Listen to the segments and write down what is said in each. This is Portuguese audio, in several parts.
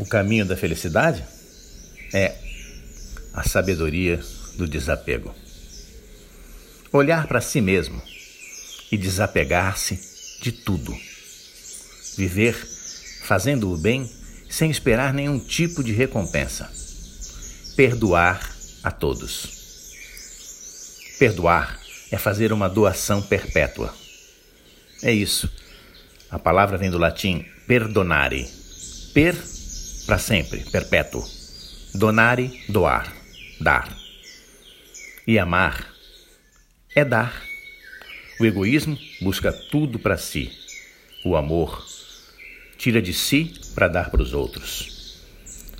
O caminho da felicidade é a sabedoria do desapego. Olhar para si mesmo e desapegar-se de tudo. Viver fazendo o bem sem esperar nenhum tipo de recompensa. Perdoar a todos. Perdoar é fazer uma doação perpétua. É isso. A palavra vem do latim perdonare. Per para sempre, perpétuo. Donare, doar, dar. E amar é dar. O egoísmo busca tudo para si. O amor tira de si para dar para os outros.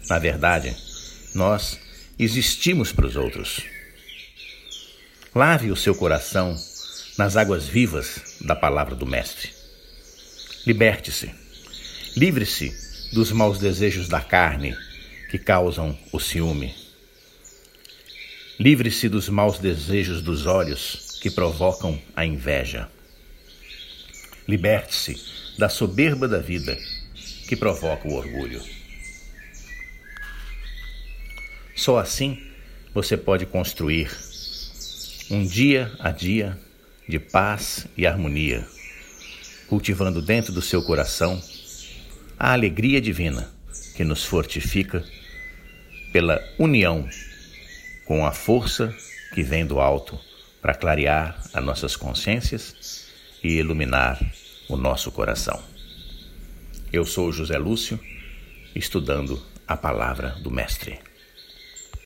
Na verdade, nós existimos para os outros. Lave o seu coração nas águas vivas da palavra do Mestre. Liberte-se. Livre-se dos maus desejos da carne que causam o ciúme. Livre-se dos maus desejos dos olhos que provocam a inveja. Liberte-se da soberba da vida que provoca o orgulho. Só assim você pode construir um dia a dia de paz e harmonia, cultivando dentro do seu coração a alegria divina que nos fortifica pela união com a força que vem do alto para clarear as nossas consciências e iluminar o nosso coração. Eu sou José Lúcio, estudando a palavra do Mestre.